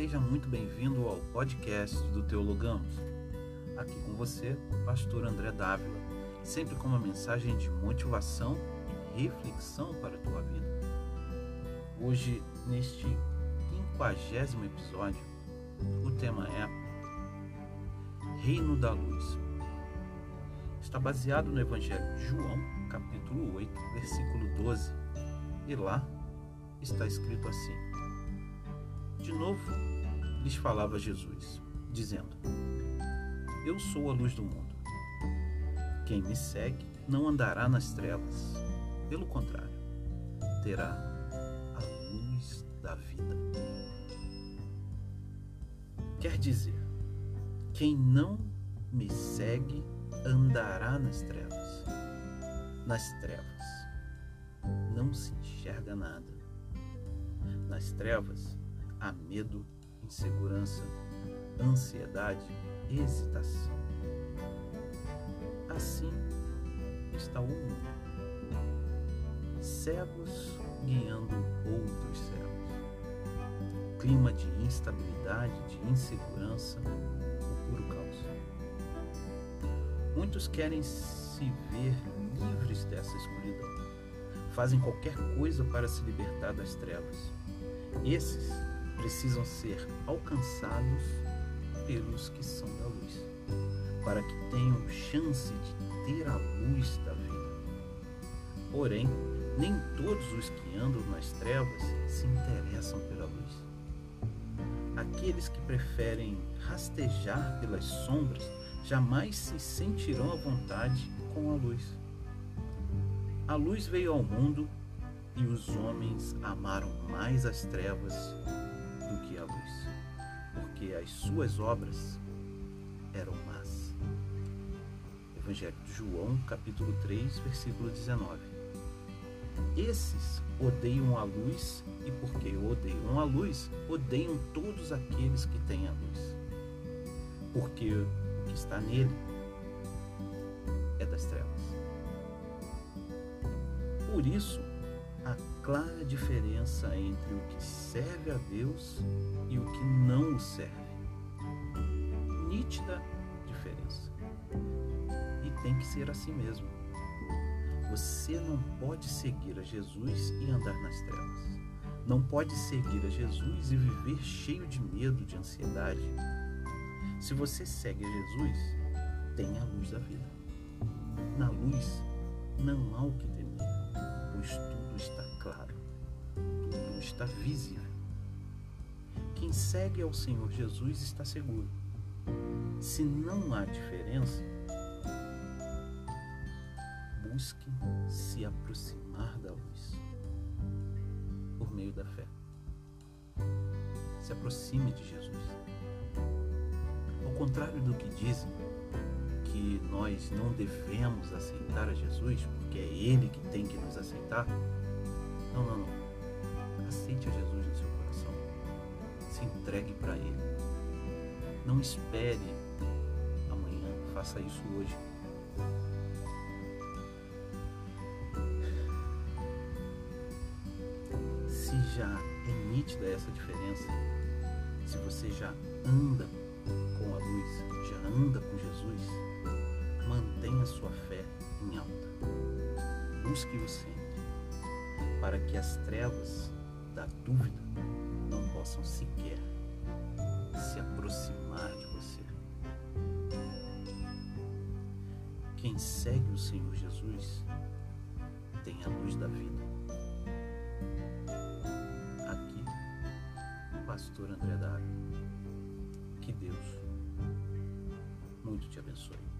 Seja muito bem-vindo ao podcast do Teologamos. Aqui com você, o pastor André Dávila, sempre com uma mensagem de motivação e reflexão para a tua vida. Hoje, neste quinquagésimo episódio, o tema é Reino da Luz. Está baseado no Evangelho de João, capítulo 8, versículo 12. E lá está escrito assim: De novo lhes falava Jesus, dizendo: Eu sou a luz do mundo. Quem me segue não andará nas trevas, pelo contrário, terá a luz da vida. Quer dizer, quem não me segue andará nas trevas. Nas trevas não se enxerga nada. Nas trevas há medo, insegurança, ansiedade, hesitação. Assim está o mundo. Cegos guiando outros cegos. Clima de instabilidade, de insegurança, o puro caos. Muitos querem se ver livres dessa escuridão fazem qualquer coisa para se libertar das trevas. Esses precisam ser alcançados pelos que são da luz, para que tenham chance de ter a luz da vida. Porém, nem todos os que andam nas trevas se interessam pela luz. Aqueles que preferem rastejar pelas sombras jamais se sentirão à vontade com a luz. A luz veio ao mundo e os homens amaram mais as trevas do que a luz, porque as suas obras eram más. Evangelho de João, capítulo 3, versículo 19. Esses odeiam a luz e porque odeiam a luz, odeiam todos aqueles que têm a luz. Porque o que está nele é das trevas. Por isso, a clara diferença entre o que serve a Deus e o que não o serve. Nítida diferença. E tem que ser assim mesmo. Você não pode seguir a Jesus e andar nas trevas. Não pode seguir a Jesus e viver cheio de medo, de ansiedade. Se você segue a Jesus, tem a luz da vida. Na luz não há o que temer pois tudo está claro, tudo está visível. Quem segue ao Senhor Jesus está seguro. Se não há diferença, busque se aproximar da luz por meio da fé. Se aproxime de Jesus. Ao contrário do que dizem, que nós não devemos aceitar a Jesus, porque é Ele que tem que nos aceitar. Não, não, não. Aceite a Jesus no seu coração. Se entregue para Ele. Não espere amanhã. Faça isso hoje. Se já é nítida essa diferença, se você já anda com a luz, já anda com Jesus, mantenha sua fé em alta. Busque-o sempre, para que as trevas da dúvida não possam sequer se aproximar de você. Quem segue o Senhor Jesus tem a luz da vida. Aqui, Pastor André Dário. Que Deus muito te abençoe.